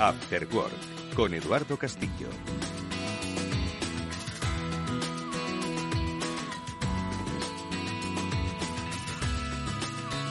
After Work con Eduardo Castillo.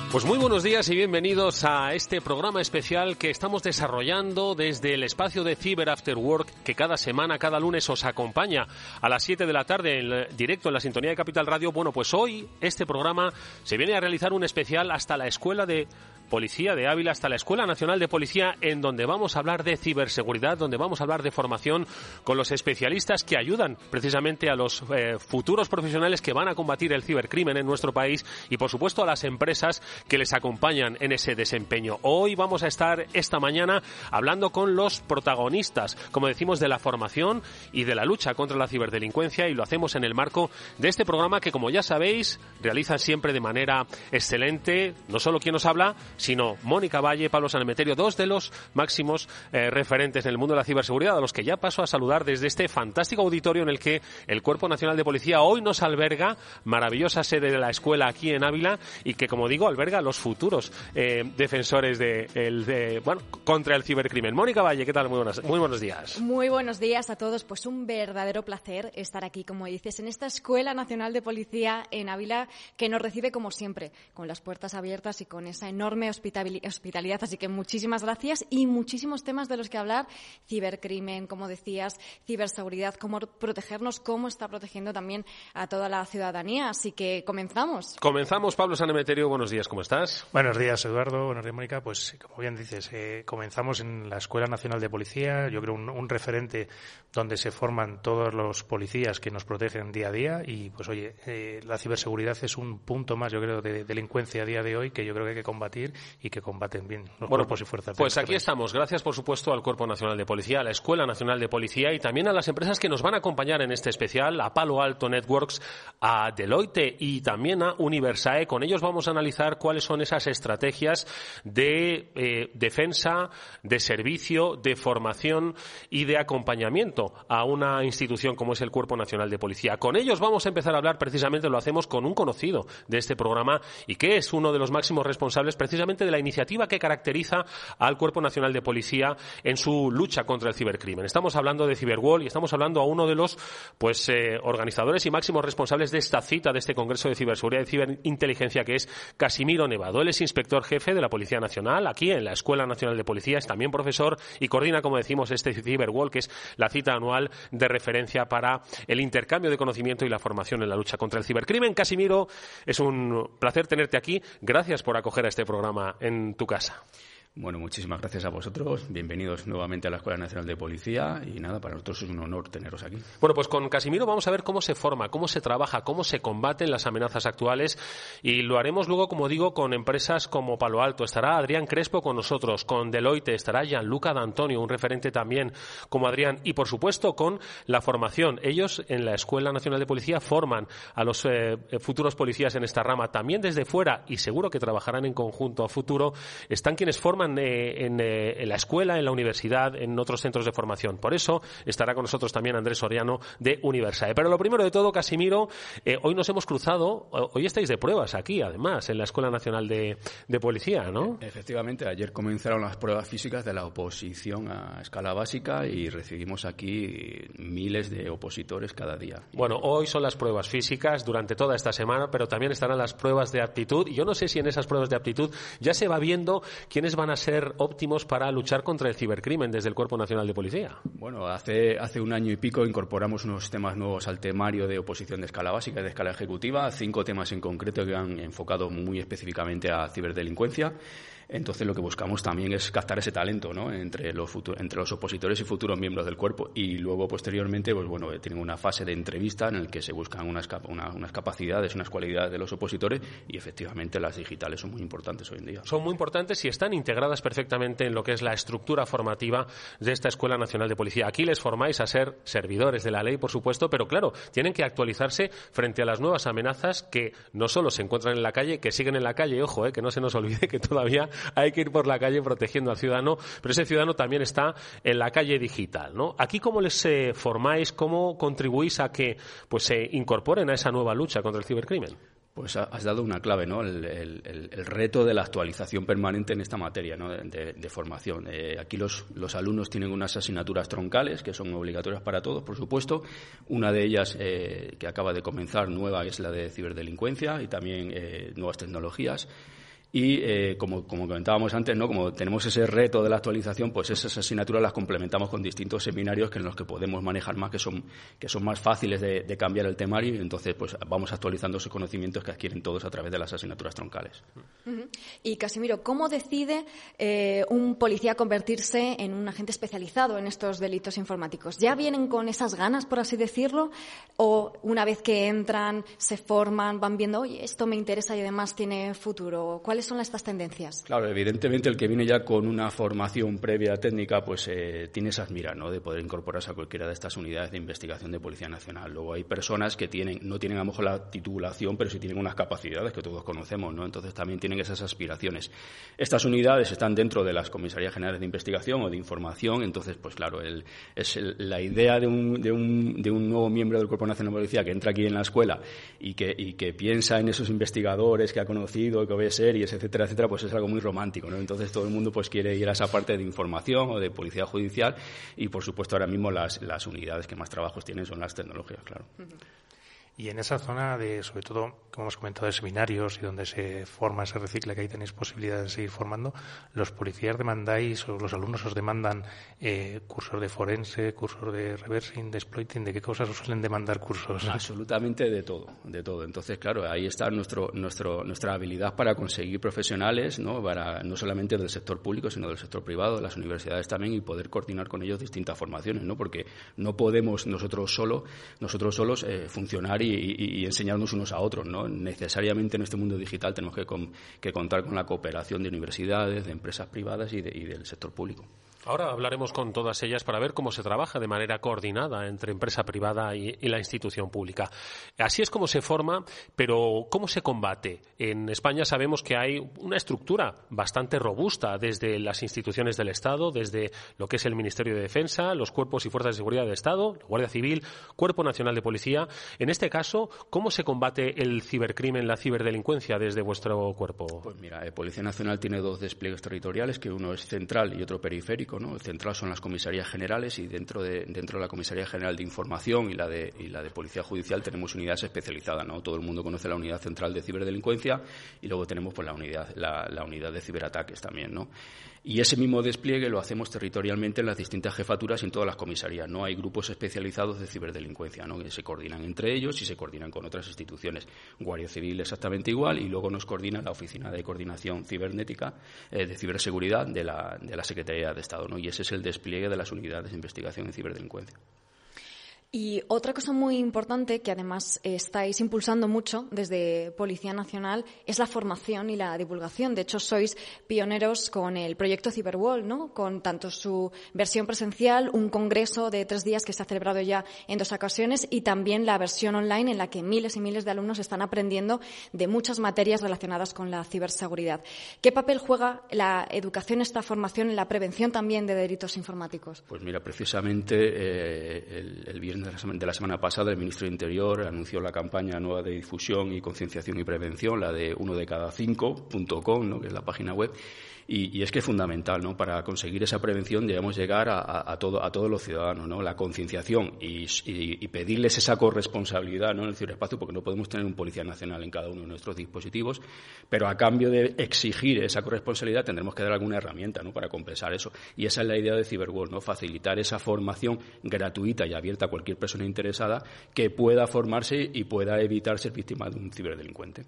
Pues muy buenos días y bienvenidos a este programa especial que estamos desarrollando desde el espacio de Cyber After Work que cada semana, cada lunes os acompaña a las 7 de la tarde en directo en la sintonía de Capital Radio. Bueno, pues hoy este programa se viene a realizar un especial hasta la escuela de Policía de Ávila hasta la Escuela Nacional de Policía, en donde vamos a hablar de ciberseguridad, donde vamos a hablar de formación con los especialistas que ayudan precisamente a los eh, futuros profesionales que van a combatir el cibercrimen en nuestro país y, por supuesto, a las empresas que les acompañan en ese desempeño. Hoy vamos a estar esta mañana hablando con los protagonistas, como decimos, de la formación y de la lucha contra la ciberdelincuencia y lo hacemos en el marco de este programa que, como ya sabéis, realiza siempre de manera excelente, no solo quien nos habla, sino Mónica Valle, Pablo Sanemeterio, dos de los máximos eh, referentes en el mundo de la ciberseguridad, a los que ya paso a saludar desde este fantástico auditorio en el que el Cuerpo Nacional de Policía hoy nos alberga, maravillosa sede de la escuela aquí en Ávila, y que, como digo, alberga a los futuros eh, defensores de, el, bueno, contra el cibercrimen. Mónica Valle, ¿qué tal? Muy, muy buenos días. Muy buenos días a todos. Pues un verdadero placer estar aquí, como dices, en esta Escuela Nacional de Policía en Ávila, que nos recibe como siempre, con las puertas abiertas y con esa enorme hospitalidad. Así que muchísimas gracias y muchísimos temas de los que hablar. Cibercrimen, como decías, ciberseguridad, cómo protegernos, cómo está protegiendo también a toda la ciudadanía. Así que comenzamos. Comenzamos, Pablo Sanemeterio. Buenos días, ¿cómo estás? Buenos días, Eduardo. Buenos días, Mónica. Pues, como bien dices, eh, comenzamos en la Escuela Nacional de Policía. Yo creo un, un referente donde se forman todos los policías que nos protegen día a día. Y, pues, oye, eh, la ciberseguridad es un punto más, yo creo, de delincuencia a día de hoy que yo creo que hay que combatir y que combaten bien los cuerpos y fuerzas. Pues aquí estamos. Gracias, por supuesto, al Cuerpo Nacional de Policía, a la Escuela Nacional de Policía y también a las empresas que nos van a acompañar en este especial, a Palo Alto Networks, a Deloitte y también a Universae. Con ellos vamos a analizar cuáles son esas estrategias de eh, defensa, de servicio, de formación y de acompañamiento a una institución como es el Cuerpo Nacional de Policía. Con ellos vamos a empezar a hablar precisamente, lo hacemos con un conocido de este programa y que es uno de los máximos responsables precisamente de la iniciativa que caracteriza al Cuerpo Nacional de Policía en su lucha contra el cibercrimen. Estamos hablando de Cyberwall y estamos hablando a uno de los pues eh, organizadores y máximos responsables de esta cita, de este Congreso de Ciberseguridad y Ciberinteligencia, que es Casimiro Nevado. Él es inspector jefe de la Policía Nacional aquí en la Escuela Nacional de Policía, es también profesor y coordina, como decimos, este Cyberwall, que es la cita anual de referencia para el intercambio de conocimiento y la formación en la lucha contra el cibercrimen. Casimiro, es un placer tenerte aquí. Gracias por acoger a este programa en tu casa. Bueno, muchísimas gracias a vosotros. Bienvenidos nuevamente a la Escuela Nacional de Policía y nada, para nosotros es un honor teneros aquí. Bueno, pues con Casimiro vamos a ver cómo se forma, cómo se trabaja, cómo se combaten las amenazas actuales y lo haremos luego, como digo, con empresas como Palo Alto. Estará Adrián Crespo con nosotros, con Deloitte, estará Gianluca D'Antonio, un referente también como Adrián y, por supuesto, con la formación. Ellos en la Escuela Nacional de Policía forman a los eh, futuros policías en esta rama. También desde fuera, y seguro que trabajarán en conjunto a futuro, están quienes forman eh, en, la escuela, en la universidad, en otros centros de formación. Por eso estará con nosotros también Andrés Soriano de Universae. Pero lo primero de todo, Casimiro, eh, hoy nos hemos cruzado, hoy estáis de pruebas aquí, además, en la Escuela Nacional de, Policía, ¿no? Efectivamente, ayer comenzaron las pruebas físicas de la oposición a escala básica y recibimos aquí miles de opositores cada día. Bueno, hoy son las pruebas físicas durante toda esta semana, pero también estarán las pruebas de aptitud. Y yo no sé si en esas pruebas de aptitud ya se va viendo quiénes van a ser óptimos para luchar contra el cibercrimen desde el Cuerpo Nacional de Policía? Bueno, hace, hace un año y pico incorporamos unos temas nuevos al temario de oposición de escala básica y de escala ejecutiva, cinco temas en concreto que han enfocado muy específicamente a ciberdelincuencia. Entonces lo que buscamos también es captar ese talento ¿no? entre, los entre los opositores y futuros miembros del cuerpo. Y luego, posteriormente, pues bueno, tienen una fase de entrevista en la que se buscan unas, unas capacidades, unas cualidades de los opositores y efectivamente las digitales son muy importantes hoy en día. Son muy importantes y están integradas perfectamente en lo que es la estructura formativa de esta Escuela Nacional de Policía. Aquí les formáis a ser servidores de la ley, por supuesto, pero claro, tienen que actualizarse frente a las nuevas amenazas que no solo se encuentran en la calle, que siguen en la calle, ojo, eh, que no se nos olvide que todavía hay que ir por la calle protegiendo al ciudadano, pero ese ciudadano también está en la calle digital, ¿no? Aquí cómo les eh, formáis, cómo contribuís a que pues se incorporen a esa nueva lucha contra el cibercrimen. Pues has dado una clave, ¿no? El, reto de la actualización permanente en esta materia de, formación. Eh, aquí los, alumnos tienen unas asignaturas troncales que son obligatorias para todos, por supuesto. Una de ellas eh, que acaba de comenzar nueva es la de ciberdelincuencia y también nuevas tecnologías. Y eh, como, comentábamos antes, ¿no? como tenemos ese reto de la actualización, pues esas asignaturas las complementamos con distintos seminarios que en los que podemos manejar más, que son, que son más fáciles de, cambiar el temario y entonces pues vamos actualizando esos conocimientos que adquieren todos a través de las asignaturas troncales. Y Casimiro, ¿cómo decide eh, un policía convertirse en un agente especializado en estos delitos informáticos? ¿Ya vienen con esas ganas, por así decirlo? ¿O una vez que entran, se forman, van viendo, oye, esto me interesa y además tiene futuro? ¿Cuáles son estas tendencias? Claro, evidentemente el que viene ya con una formación previa técnica, pues eh, tiene esas miras, ¿no? De poder incorporarse a cualquiera de estas unidades de investigación de Policía Nacional. Luego hay personas que tienen, no tienen a lo mejor la titulación, pero sí tienen unas capacidades que todos conocemos, ¿no? Entonces también tienen esas aspiraciones. Estas unidades están dentro de las comisarías generales de investigación o de información, entonces, pues claro, el, es la idea de un, de, un, de un nuevo miembro del Cuerpo Nacional de Policía que entra aquí en la escuela y que, y piensa en esos investigadores que ha conocido, que ve etcétera, etcétera, pues es algo muy romántico, ¿no? Entonces todo el mundo pues quiere ir a esa parte de información o de policía judicial y por supuesto ahora mismo las, las unidades que más trabajos tienen son las tecnologías, claro. Y en esa zona de, sobre todo, como hemos comentado, de seminarios y donde se forma, se recicla, que ahí tenéis posibilidad de seguir formando, ¿los policías demandáis o los alumnos os demandan eh, cursos de forense, cursos de reversing, de exploiting? ¿De qué cosas os suelen demandar cursos? Absolutamente de todo, de todo. Entonces, claro, ahí está nuestro, nuestro, nuestra habilidad para conseguir profesionales, ¿no? Para, no solamente del sector público, sino del sector privado, de las universidades también, y poder coordinar con ellos distintas formaciones, ¿no? Porque no podemos nosotros solo, nosotros solos eh, funcionar y, enseñarnos unos a otros. ¿no? Necesariamente en este mundo digital tenemos que, contar con la cooperación de universidades, de empresas privadas y del sector público. Ahora hablaremos con todas ellas para ver cómo se trabaja de manera coordinada entre empresa privada y, la institución pública. Así es como se forma, pero ¿cómo se combate? En España sabemos que hay una estructura bastante robusta desde las instituciones del Estado, desde lo que es el Ministerio de Defensa, los cuerpos y fuerzas de seguridad del Estado, Guardia Civil, Cuerpo Nacional de Policía. En este caso, ¿cómo se combate el cibercrimen, la ciberdelincuencia desde vuestro cuerpo? Pues mira, eh, Policía Nacional tiene dos despliegues territoriales, que uno es central y otro periférico el central son las comisarías generales y dentro de, dentro de la Comisaría General de Información y la de, y la de Policía Judicial tenemos unidades especializadas. ¿no? Todo el mundo conoce la unidad central de ciberdelincuencia y luego tenemos pues, la, unidad, la, la unidad de ciberataques también. ¿no? Y ese mismo despliegue lo hacemos territorialmente en las distintas jefaturas y en todas las comisarías. No hay grupos especializados de ciberdelincuencia, ¿no? que se coordinan entre ellos y se coordinan con otras instituciones. Guardia Civil exactamente igual y luego nos coordina la Oficina de Coordinación Cibernética eh, de Ciberseguridad de la, Secretaría de Estado. ¿no? Y ese es el despliegue de las unidades de investigación en ciberdelincuencia. Y otra cosa muy importante que además estáis impulsando mucho desde Policía Nacional es la formación y la divulgación. De hecho, sois pioneros con el proyecto Cyberwall, ¿no? Con tanto su versión presencial, un congreso de tres días que se ha celebrado ya en dos ocasiones y también la versión online en la que miles y miles de alumnos están aprendiendo de muchas materias relacionadas con la ciberseguridad. ¿Qué papel juega la educación, esta formación en la prevención también de delitos informáticos? Pues mira, precisamente eh, el, el de la semana pasada, el ministro de Interior anunció la campaña nueva de difusión y concienciación y prevención, la de uno de cada cinco.com, ¿no? que es la página web, y, es que es fundamental, ¿no? Para conseguir esa prevención debemos llegar a, todo, a todos los ciudadanos, ¿no? La concienciación y, pedirles esa corresponsabilidad, ¿no? En el ciberespacio, porque no podemos tener un policía nacional en cada uno de nuestros dispositivos, pero a cambio de exigir esa corresponsabilidad tendremos que dar alguna herramienta, ¿no? Para compensar eso. Y esa es la idea de Cyberworld, ¿no? Facilitar esa formación gratuita y abierta a cualquier persona interesada que pueda formarse y pueda evitar ser víctima de un ciberdelincuente.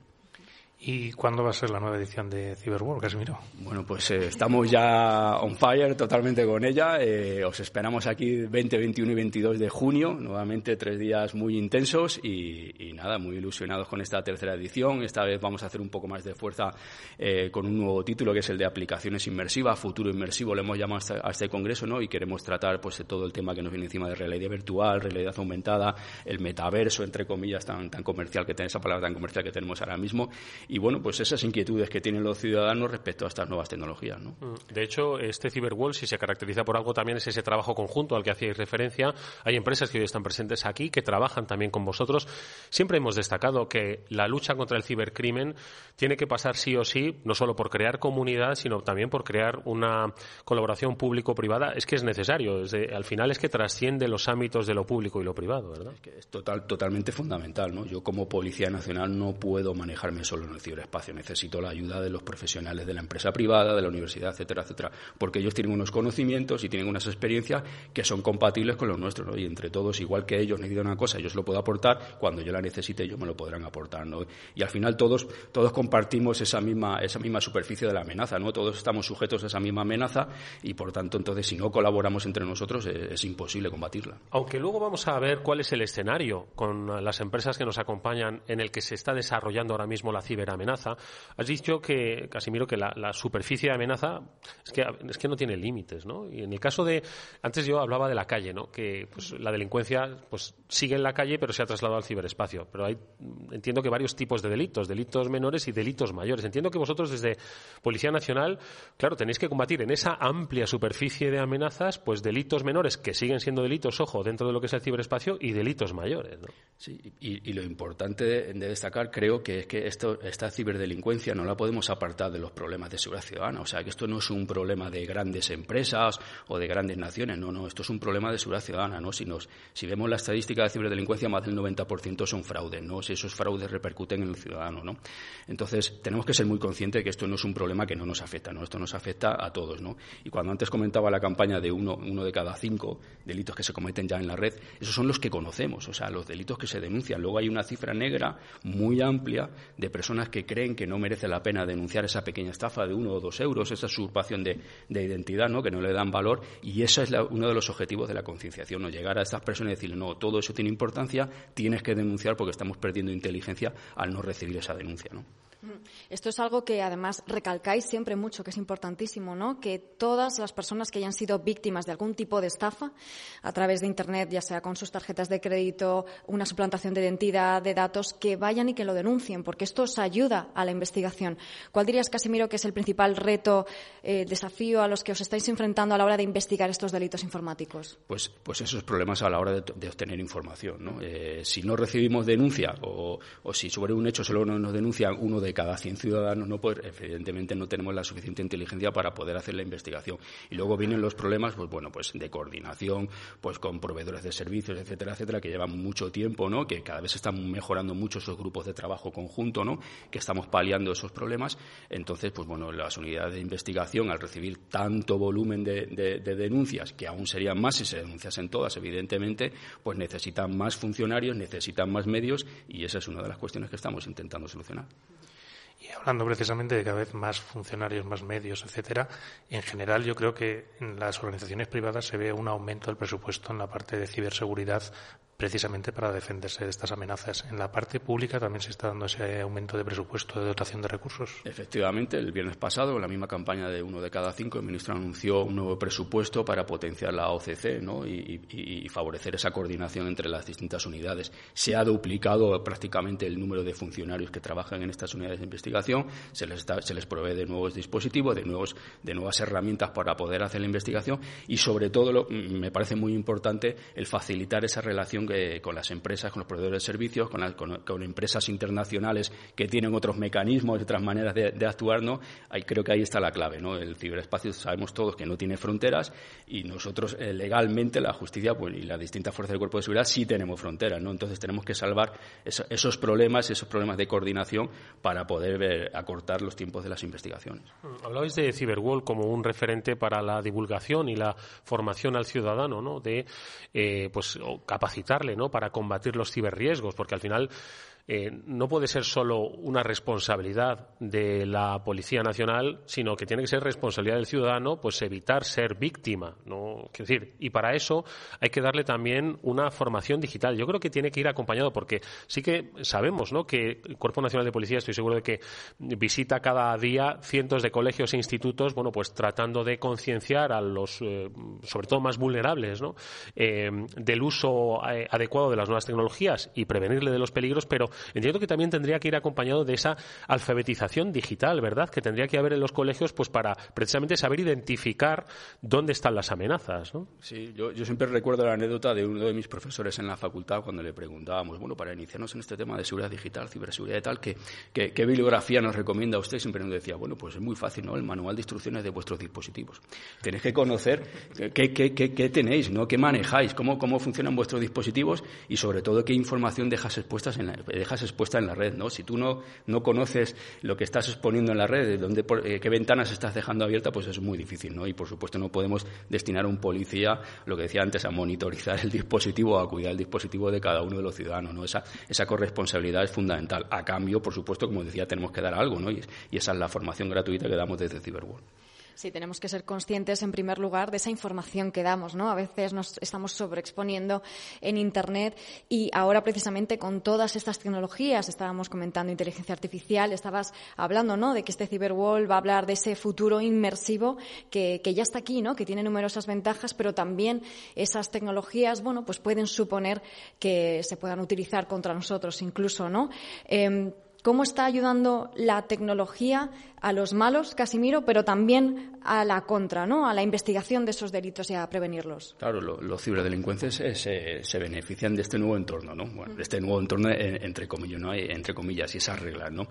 ¿Y cuándo va a ser la nueva edición de Cyberworld, Casimiro? Bueno, pues eh, estamos ya on fire totalmente con ella. Eh, os esperamos aquí 20, 21 y 22 de junio, nuevamente tres días muy intensos y, nada, muy ilusionados con esta tercera edición. Esta vez vamos a hacer un poco más de fuerza eh, con un nuevo título que es el de aplicaciones inmersivas, futuro inmersivo, le hemos llamado a este, congreso, ¿no? Y queremos tratar pues todo el tema que nos viene encima de realidad virtual, realidad aumentada, el metaverso, entre comillas, tan, tan comercial que esa palabra tan comercial que tenemos ahora mismo y bueno, pues esas inquietudes que tienen los ciudadanos respecto a estas nuevas tecnologías. ¿no? Mm, de hecho, este Cyberwall, si se caracteriza por algo, también es ese trabajo conjunto al que hacíais referencia. Hay empresas que hoy están presentes aquí, que trabajan también con vosotros. Siempre hemos destacado que la lucha contra el cibercrimen tiene que pasar sí o sí, no solo por crear comunidad, sino también por crear una colaboración público-privada. Es que es necesario. al final es que trasciende los ámbitos de lo público y lo privado, ¿verdad? Es, que es total, totalmente fundamental. ¿no? Yo, como Policía Nacional, no puedo manejarme solo en el ciberespacio. Necesito la ayuda de los profesionales de la empresa privada, de la universidad, etcétera, etcétera. Porque ellos tienen unos conocimientos y tienen unas experiencias que son compatibles con los nuestros. ¿no? Y entre todos, igual que ellos necesitan una cosa, se lo puedo aportar. Cuando yo la necesite, ellos me lo podrán aportar. ¿no? Y al final todos, todos compartimos esa misma, esa misma superficie de la amenaza. ¿no? Todos estamos sujetos a esa misma amenaza y, por tanto, entonces, si no colaboramos entre nosotros, es, es imposible combatirla. Aunque luego vamos a ver cuál es el escenario con las empresas que nos acompañan en el que se está desarrollando ahora mismo la ciberamenaza. Has dicho que, Casimiro, que la, superficie de amenaza es que, es que no tiene límites, ¿no? Y en el caso de, antes yo hablaba de la calle, ¿no? Que pues, la delincuencia pues sigue en la calle pero se ha trasladado al ciberespacio. Pero hay, entiendo que varios tipos de delitos, delitos menores y delitos mayores. Entiendo que vosotros desde Policía Nacional, claro, tenéis que combatir en esa amplia superficie de amenazas, pues delitos menores que siguen siendo delitos, ojo, dentro de lo que es el ciberespacio y delitos mayores, ¿no? Sí, y, lo importante de, destacar creo que es que esto, esta ciberdelincuencia no la podemos apartar de los problemas de seguridad ciudadana. O sea, que esto no es un problema de grandes empresas o de grandes naciones. No, no, esto es un problema de seguridad ciudadana. ¿no? Si, nos, si vemos la estadística de ciberdelincuencia, más del 90% son fraudes. ¿no? Si esos fraudes repercuten en el ciudadano. ¿no? Entonces, tenemos que ser muy conscientes de que esto no es un problema que no nos afecta. ¿no? Esto nos afecta a todos. ¿no? Y cuando antes comentaba la campaña de uno, uno de cada cinco delitos que se cometen ya en la red, esos son los que conocemos. O sea, los delitos que se denuncian. Luego hay una cifra negra muy amplia de personas que creen que no merece la pena denunciar esa pequeña estafa de uno o dos euros, esa usurpación de, identidad, ¿no? que no le dan valor, y ese es uno de los objetivos de la concienciación, ¿no? llegar a estas personas y decirle, no, todo eso tiene importancia, tienes que denunciar porque estamos perdiendo inteligencia al no recibir esa denuncia. ¿no? Esto es algo que además recalcáis siempre mucho, que es importantísimo, ¿no? Que todas las personas que hayan sido víctimas de algún tipo de estafa a través de Internet, ya sea con sus tarjetas de crédito, una suplantación de identidad, de datos, que vayan y que lo denuncien, porque esto os ayuda a la investigación. ¿Cuál dirías, Casimiro, que es el principal reto, eh, desafío a los que os estáis enfrentando a la hora de investigar estos delitos informáticos? Pues, pues esos problemas a la hora de, obtener información, ¿no? Eh, si no recibimos denuncia o, o si sobre un hecho solo nos denuncian uno de cada 100 ciudadanos, no pues evidentemente no tenemos la suficiente inteligencia para poder hacer la investigación. Y luego vienen los problemas, pues bueno, pues de coordinación, pues con proveedores de servicios, etcétera, etcétera, que llevan mucho tiempo, ¿no? Que cada vez están mejorando mucho esos grupos de trabajo conjunto, ¿no? Que estamos paliando esos problemas. Entonces, pues bueno, las unidades de investigación, al recibir tanto volumen de, de denuncias, que aún serían más si se denunciasen todas, evidentemente, pues necesitan más funcionarios, necesitan más medios y esa es una de las cuestiones que estamos intentando solucionar. Y hablando precisamente de cada vez más funcionarios, más medios, etcétera, en general yo creo que en las organizaciones privadas se ve un aumento del presupuesto en la parte de ciberseguridad precisamente para defenderse de estas amenazas. En la parte pública también se está dando ese aumento de presupuesto de dotación de recursos. Efectivamente, el viernes pasado, en la misma campaña de uno de cada cinco, el ministro anunció un nuevo presupuesto para potenciar la OCC ¿no? y, favorecer esa coordinación entre las distintas unidades. Se ha duplicado prácticamente el número de funcionarios que trabajan en estas unidades de investigación, se les, se les provee de nuevos dispositivos, de, nuevos, de nuevas herramientas para poder hacer la investigación y, sobre todo, me parece muy importante el facilitar esa relación con las empresas, con los proveedores de servicios, con, empresas internacionales que tienen otros mecanismos y otras maneras de, actuar, ¿no? Ahí, creo que ahí está la clave, ¿no? El ciberespacio sabemos todos que no tiene fronteras y nosotros eh, legalmente la justicia pues, y las distintas fuerzas del cuerpo de seguridad sí tenemos fronteras, ¿no? Entonces tenemos que salvar esos problemas, esos problemas de coordinación para poder acortar los tiempos de las investigaciones. Mm, hablabais de Cyberwall como un referente para la divulgación y la formación al ciudadano, ¿no? De eh, pues capacitar ¿no? para combatir los ciberriesgos, porque al final eh, no puede ser solo una responsabilidad de la Policía Nacional, sino que tiene que ser responsabilidad del ciudadano, pues evitar ser víctima, ¿no? decir, y para eso hay que darle también una formación digital. Yo creo que tiene que ir acompañado, porque sí que sabemos, ¿no? Que el Cuerpo Nacional de Policía, estoy seguro de que visita cada día cientos de colegios e institutos, bueno, pues tratando de concienciar a los, eh, sobre todo más vulnerables, ¿no? Eh, del uso adecuado de las nuevas tecnologías y prevenirle de los peligros, pero entiendo que también tendría que ir acompañado de esa alfabetización digital, ¿verdad? Que tendría que haber en los colegios pues para precisamente saber identificar dónde están las amenazas, ¿no? Sí, yo, siempre recuerdo la anécdota de uno de mis profesores en la facultad cuando le preguntábamos, bueno, para iniciarnos en este tema de seguridad digital, ciberseguridad y tal, ¿qué, bibliografía nos recomienda usted? Siempre nos decía, bueno, pues es muy fácil, ¿no? El manual de instrucciones de vuestros dispositivos. Tenéis que conocer qué tenéis, ¿no? ¿Qué manejáis? ¿Cómo, ¿Cómo funcionan vuestros dispositivos? Y sobre todo, qué información dejas expuestas en la, dejas expuesta en la red, ¿no? Si tú no, no conoces lo que estás exponiendo en la red, dónde, eh, qué ventanas estás dejando abierta, pues es muy difícil, ¿no? Y por supuesto no podemos destinar a un policía, lo que decía antes, a monitorizar el dispositivo, a cuidar el dispositivo de cada uno de los ciudadanos, ¿no? Esa, esa corresponsabilidad es fundamental. A cambio, por supuesto, como decía, tenemos que dar algo, ¿no? Y, y esa es la formación gratuita que damos desde Cyberworld. Sí, tenemos que ser conscientes, en primer lugar, de esa información que damos, ¿no? A veces nos estamos sobreexponiendo en Internet y ahora, precisamente, con todas estas tecnologías, estábamos comentando inteligencia artificial, estabas hablando, ¿no?, de que este Cyberwall va a hablar de ese futuro inmersivo que, ya está aquí, ¿no?, que tiene numerosas ventajas, pero también esas tecnologías, bueno, pues pueden suponer que se puedan utilizar contra nosotros incluso, ¿no? Eh, cómo está ayudando la tecnología a los malos, Casimiro, pero también a la contra, ¿no? A la investigación de esos delitos y a prevenirlos. Claro, los ciberdelincuentes se, benefician de este nuevo entorno, ¿no? de este nuevo entorno entre comillas, ¿no? Entre comillas y esas reglas, ¿no?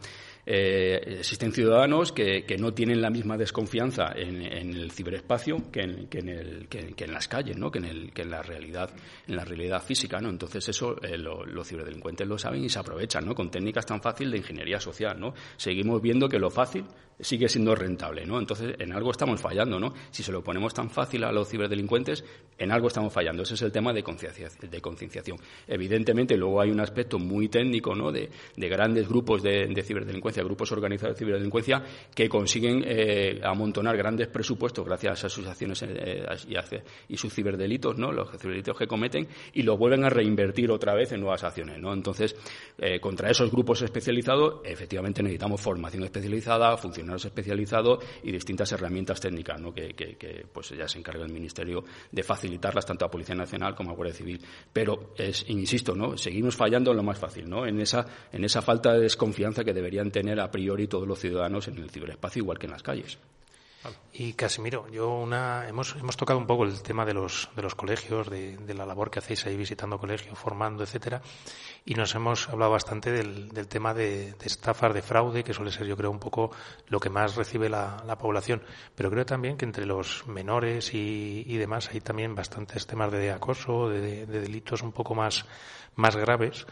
Eh, existen ciudadanos que, no tienen la misma desconfianza en, el ciberespacio que en, las calles, ¿no? Que en, la realidad, en la realidad física, ¿no? Entonces eso eh, los ciberdelincuentes lo saben y se aprovechan, ¿no? Con técnicas tan fáciles de ingeniería social, ¿no? Seguimos viendo que lo fácil sigue siendo rentable, ¿no? Entonces, en algo estamos fallando, ¿no? Si se lo ponemos tan fácil a los ciberdelincuentes, en algo estamos fallando. Ese es el tema de concienciación. Evidentemente, luego hay un aspecto muy técnico, ¿no? De, grandes grupos de, ciberdelincuencia, grupos organizados de ciberdelincuencia, que consiguen eh, amontonar grandes presupuestos gracias a sus acciones eh, y, sus ciberdelitos, ¿no? Los ciberdelitos que cometen, y lo vuelven a reinvertir otra vez en nuevas acciones, ¿no? Entonces, eh, contra esos grupos especializados, efectivamente necesitamos formación especializada, funciones especializados y distintas herramientas técnicas ¿no? que, pues ya se encarga el Ministerio de facilitarlas tanto a Policía Nacional como a Guardia Civil. Pero, es, insisto, ¿no? seguimos fallando en lo más fácil, ¿no? en, esa, en esa falta de desconfianza que deberían tener a priori todos los ciudadanos en el ciberespacio, igual que en las calles. Y Casimiro, yo una, hemos, hemos tocado un poco el tema de los, de los colegios, de, de la labor que hacéis ahí visitando colegios, formando, etcétera, y nos hemos hablado bastante del, del tema de, estafas, de fraude, que suele ser, yo creo, un poco lo que más recibe la, la población. Pero creo también que entre los menores y, y demás hay también bastantes temas de acoso, de, de delitos un poco más, más graves,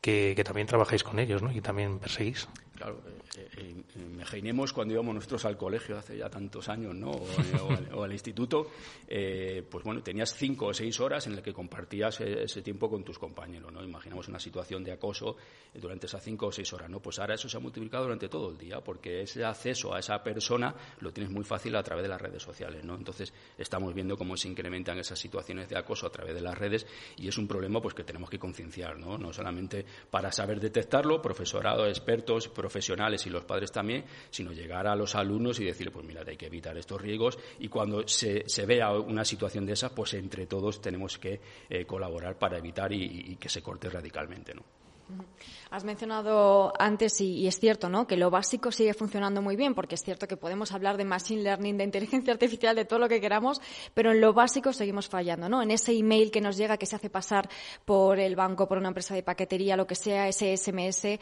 que, que también trabajáis con ellos, ¿no? Y también perseguís. Claro, eh, eh, imaginemos cuando íbamos nosotros al colegio hace ya tantos años, ¿no? O, al, instituto, eh, pues bueno, tenías cinco o seis horas en las que compartías ese tiempo con tus compañeros, ¿no? Imaginamos una situación de acoso durante esas cinco o seis horas, ¿no? Pues ahora eso se ha multiplicado durante todo el día, porque ese acceso a esa persona lo tienes muy fácil a través de las redes sociales, ¿no? Entonces estamos viendo cómo se incrementan esas situaciones de acoso a través de las redes y es un problema pues que tenemos que concienciar, ¿no? No solamente para saber detectarlo, profesorado, expertos, profesionales y los padres también, sino llegar a los alumnos y decirle, pues mira, hay que evitar estos riesgos y cuando se, vea una situación de esa, pues entre todos tenemos que eh, colaborar para evitar y, y que se corte radicalmente, ¿no? Has mencionado antes, y, es cierto, ¿no? que lo básico sigue funcionando muy bien, porque es cierto que podemos hablar de machine learning, de inteligencia artificial, de todo lo que queramos, pero en lo básico seguimos fallando, ¿no? En ese email que nos llega, que se hace pasar por el banco, por una empresa de paquetería, lo que sea, ese SMS,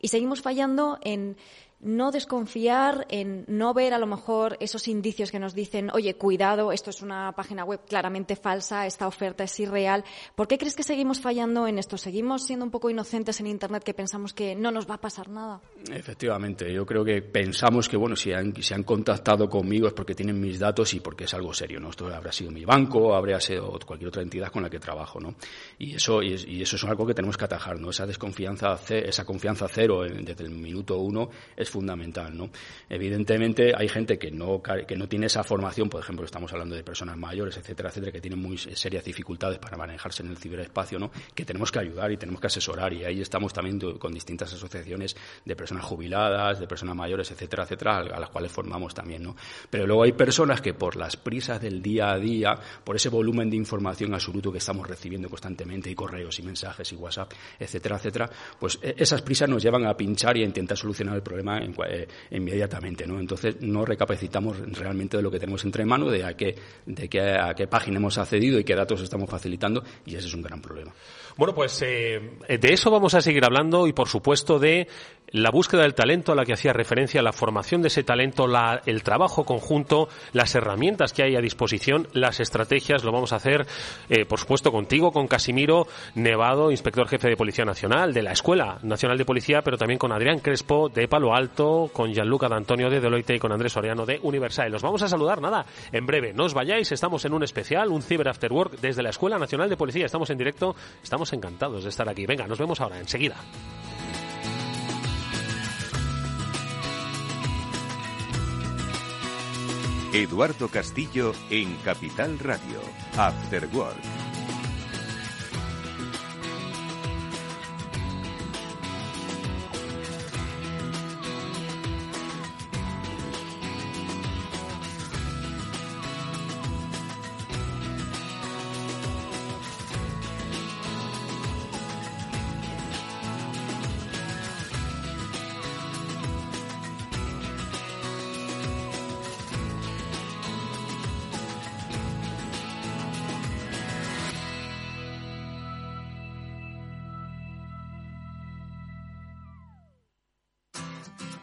y seguimos fallando en no desconfiar, en no ver a lo mejor esos indicios que nos dicen, oye, cuidado, esto es una página web claramente falsa, esta oferta es irreal. ¿Por qué crees que seguimos fallando en esto? ¿Seguimos siendo un poco inocentes en Internet que pensamos que no nos va a pasar nada? Efectivamente, yo creo que pensamos que, bueno, si han, han contactado conmigo es porque tienen mis datos y porque es algo serio, ¿no? Esto habrá sido mi banco, habría sido cualquier otra entidad con la que trabajo, ¿no? Y eso, y, eso es algo que tenemos que atajar, ¿no? Esa desconfianza, esa confianza cero desde el minuto uno es fundamental, ¿no? Evidentemente hay gente que no, que no tiene esa formación, por ejemplo, estamos hablando de personas mayores, etcétera, etcétera, que tienen muy serias dificultades para manejarse en el ciberespacio, ¿no? Que tenemos que ayudar y tenemos que asesorar y ahí estamos también con distintas asociaciones de personas jubiladas, de personas mayores, etcétera, etcétera, a las cuales formamos también, ¿no? Pero luego hay personas que por las prisas del día a día, por ese volumen de información absoluto que estamos recibiendo constantemente y correos y mensajes y WhatsApp, etcétera, etcétera, pues e, esas prisas nos llevan a pinchar y a intentar solucionar el problema eh, inmediatamente. Entonces no recapacitamos realmente de lo que tenemos entre manos, de a qué, de qué, a qué página hemos accedido y qué datos estamos facilitando y ese es un gran problema. Bueno, pues eh, de eso vamos a seguir hablando y, por supuesto, de la búsqueda del talento a la que hacía referencia, la formación de ese talento, el trabajo conjunto, las herramientas que hay a disposición, las estrategias. Lo vamos a hacer, eh, por supuesto, contigo, con Casimiro Nevado, inspector jefe de Policía Nacional de la Escuela Nacional de Policía, pero también con Adrián Crespo de Palo Alto, con Gianluca D'Antonio de Deloitte y con Andrés Soriano de Universal. Los vamos a saludar, nada, en breve. No os vayáis, estamos en un especial, un Cyber After Work desde la Escuela Nacional de Policía. Estamos en directo, estamos encantados de estar aquí. Venga, nos vemos ahora, enseguida. Eduardo Castillo en Capital Radio, After Work.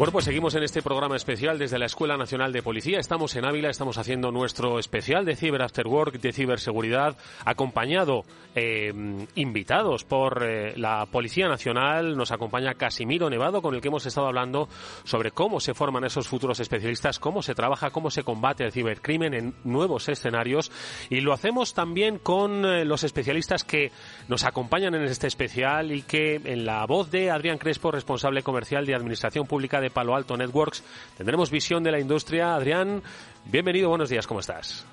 Bueno, pues seguimos en este programa especial desde la Escuela Nacional de Policía. Estamos en Ávila, estamos haciendo nuestro especial de Cyber After Work, de ciberseguridad, acompañado, eh, invitados por eh, la Policía Nacional. Nos acompaña Casimiro Nevado, con el que hemos estado hablando sobre cómo se forman esos futuros especialistas, cómo se trabaja, cómo se combate el cibercrimen en nuevos escenarios. Y lo hacemos también con eh, los especialistas que nos acompañan en este especial y que en la voz de Adrián Crespo, responsable comercial de Administración Pública de Palo Alto Networks. Tendremos visión de la industria. Adrián, bienvenido, buenos días, ¿cómo estás?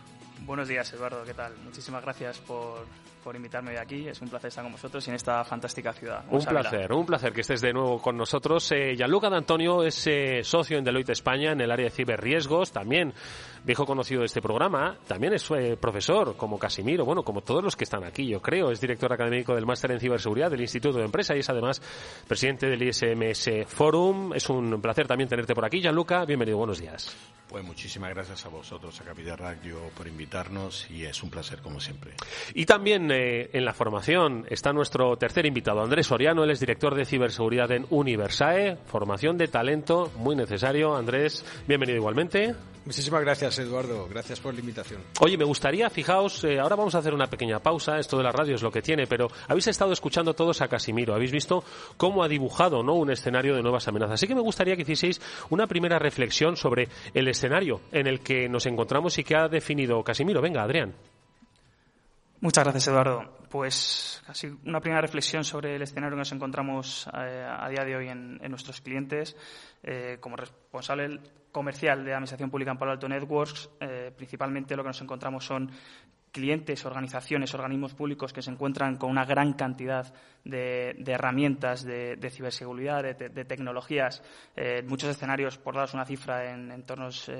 Buenos días, Eduardo, ¿qué tal? Muchísimas gracias por, por invitarme hoy aquí. Es un placer estar con vosotros y en esta fantástica ciudad. Un placer, un placer que estés de nuevo con nosotros. Eh, Gianluca D'Antonio es eh, socio en Deloitte España en el área de ciberriesgos, también viejo conocido de este programa, también es eh, profesor, como Casimiro, bueno, como todos los que están aquí, yo creo. Es director académico del Máster en Ciberseguridad del Instituto de Empresa y es además presidente del ISMS Forum. Es un placer también tenerte por aquí. Gianluca, bienvenido, buenos días. Pues muchísimas gracias a vosotros, a Capital Radio, por invitarnos y es un placer como siempre. Y también en la formación está nuestro tercer invitado, Andrés Soriano, él es director de ciberseguridad en Universae, formación de talento muy necesario. Andrés, bienvenido igualmente. Muchísimas gracias, Eduardo. Gracias por la invitación. Oye, me gustaría, fijaos, eh, ahora vamos a hacer una pequeña pausa, esto de la radio es lo que tiene, pero habéis estado escuchando todos a Casimiro, habéis visto cómo ha dibujado ¿no? un escenario de nuevas amenazas. Así que me gustaría que hicieseis una primera reflexión sobre el escenario en el que nos encontramos y que ha definido Casimiro. Venga, Adrián. Muchas gracias, Eduardo. Pues casi una primera reflexión sobre el escenario que nos encontramos eh, a día de hoy en, nuestros clientes. Eh, como responsable comercial de Administración Pública en Palo Alto Networks, eh, principalmente lo que nos encontramos son clientes, organizaciones, organismos públicos que se encuentran con una gran cantidad de, herramientas de, ciberseguridad, de, tecnologías. en muchos escenarios, por daros una cifra, en entornos,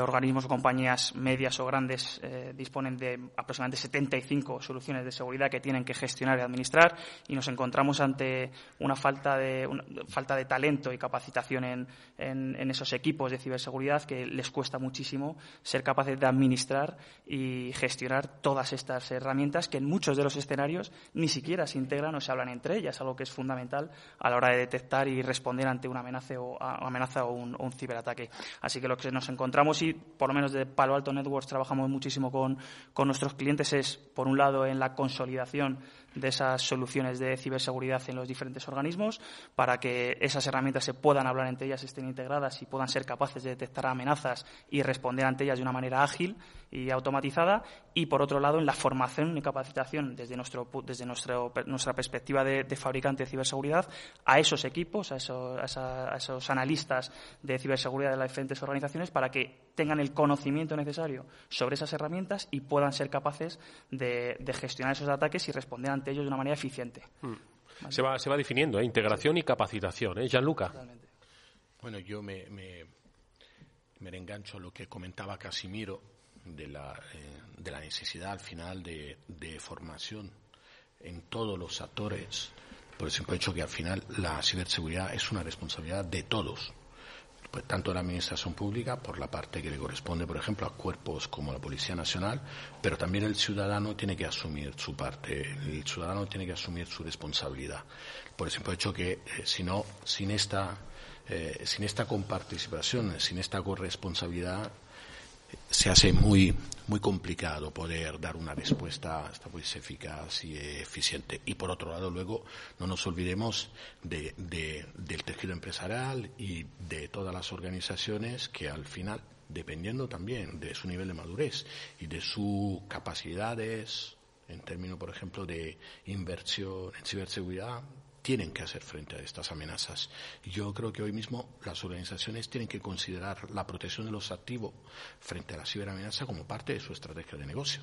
organismos o compañías medias o grandes disponen de aproximadamente 75 soluciones de seguridad que tienen que gestionar y administrar y nos encontramos ante una falta de, falta de talento y capacitación en, esos equipos de ciberseguridad que les cuesta muchísimo ser capaces de administrar y gestionar todas estas herramientas que en muchos de los escenarios ni siquiera se integran o se hablan entre ellas, algo que es fundamental a la hora de detectar y responder ante una amenaza o, amenaza o un, un ciberataque. Así que lo que nos encontramos y por lo menos de Palo Alto Networks trabajamos muchísimo con, con nuestros clientes es, por un lado, en la consolidación de esas soluciones de ciberseguridad en los diferentes organismos para que esas herramientas se puedan hablar entre ellas, estén integradas y puedan ser capaces de detectar amenazas y responder ante ellas de una manera ágil y automatizada. Y, por otro lado, en la formación y capacitación desde, nuestro, desde nuestra perspectiva de, fabricante de ciberseguridad a esos equipos, a esos, a esos analistas de ciberseguridad de las diferentes organizaciones para que tengan el conocimiento necesario sobre esas herramientas y puedan ser capaces de, gestionar esos ataques y responder ante ellos de una manera eficiente. Hmm. Se, va, se va definiendo, ¿eh? integración y capacitación. ¿eh? Gianluca. Bueno, yo me, me, me engancho a lo que comentaba Casimiro de la, eh, de la necesidad al final de, de formación en todos los actores por el simple hecho que al final la ciberseguridad es una responsabilidad de todos pues tanto la administración pública por la parte que le corresponde, por ejemplo, a cuerpos como la Policía Nacional, pero también el ciudadano tiene que asumir su parte, el ciudadano tiene que asumir su responsabilidad. Por el simple hecho que eh, si no, sin esta, eh, sin esta comparticipación, sin esta corresponsabilidad, se hace muy, muy complicado poder dar una respuesta hasta pues eficaz y eficiente. Y por otro lado, luego, no nos olvidemos de, del tejido empresarial y de todas las organizaciones que al final, dependiendo también de su nivel de madurez y de sus capacidades, en términos, por ejemplo, de inversión en ciberseguridad, tienen que hacer frente a estas amenazas. Yo creo que hoy mismo las organizaciones tienen que considerar la protección de los activos frente a la ciberamenaza como parte de su estrategia de negocio.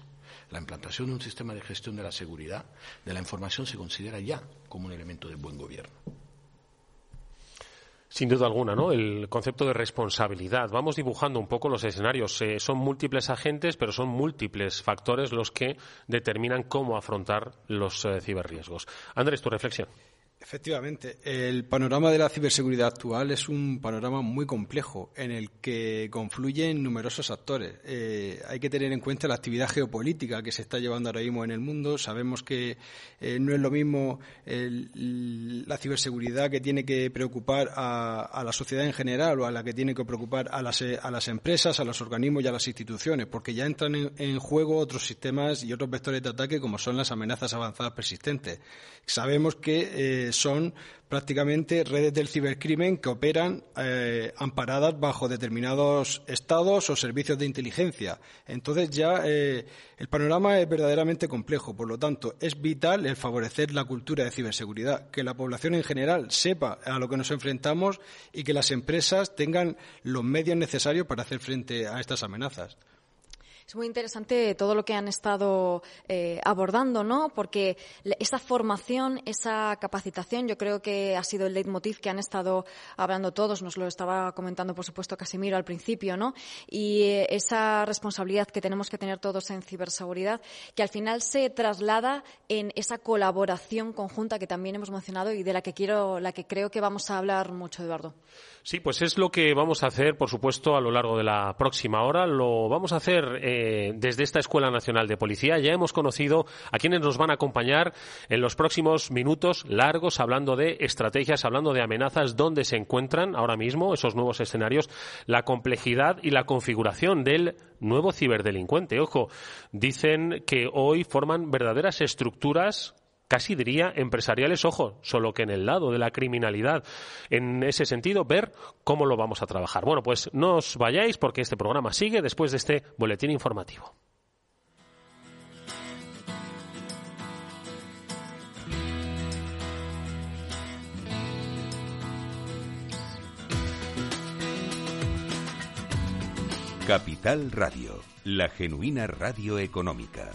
La implantación de un sistema de gestión de la seguridad de la información se considera ya como un elemento de buen gobierno. Sin duda alguna, ¿no? El concepto de responsabilidad. Vamos dibujando un poco los escenarios. Eh, son múltiples agentes, pero son múltiples factores los que determinan cómo afrontar los eh, ciberriesgos. Andrés, tu reflexión. Efectivamente, el panorama de la ciberseguridad actual es un panorama muy complejo en el que confluyen numerosos actores. Eh, hay que tener en cuenta la actividad geopolítica que se está llevando ahora mismo en el mundo. Sabemos que eh, no es lo mismo la ciberseguridad que tiene que preocupar a, la sociedad en general o a la que tiene que preocupar a las, a las empresas, a los organismos y a las instituciones, porque ya entran en, juego otros sistemas y otros vectores de ataque como son las amenazas avanzadas persistentes. Sabemos que eh, son prácticamente redes del cibercrimen que operan eh, amparadas bajo determinados estados o servicios de inteligencia. Entonces ya eh, el panorama es verdaderamente complejo. Por lo tanto, es vital el favorecer la cultura de ciberseguridad, que la población en general sepa a lo que nos enfrentamos y que las empresas tengan los medios necesarios para hacer frente a estas amenazas. Es muy interesante todo lo que han estado eh, abordando, ¿no? Porque esa formación, esa capacitación, yo creo que ha sido el leitmotiv que han estado hablando todos. Nos lo estaba comentando, por supuesto, Casimiro al principio, ¿no? Y eh, esa responsabilidad que tenemos que tener todos en ciberseguridad, que al final se traslada en esa colaboración conjunta que también hemos mencionado y de la que quiero, la que creo que vamos a hablar mucho, Eduardo. Sí, pues es lo que vamos a hacer, por supuesto, a lo largo de la próxima hora. Lo vamos a hacer eh, desde esta Escuela Nacional de Policía. Ya hemos conocido a quienes nos van a acompañar en los próximos minutos largos, hablando de estrategias, hablando de amenazas, dónde se encuentran ahora mismo esos nuevos escenarios, la complejidad y la configuración del nuevo ciberdelincuente. Ojo, dicen que hoy forman verdaderas estructuras casi diría empresariales, ojo, solo que en el lado de la criminalidad. En ese sentido, ver cómo lo vamos a trabajar. Bueno, pues no os vayáis porque este programa sigue después de este boletín informativo. Capital Radio, la genuina radio económica.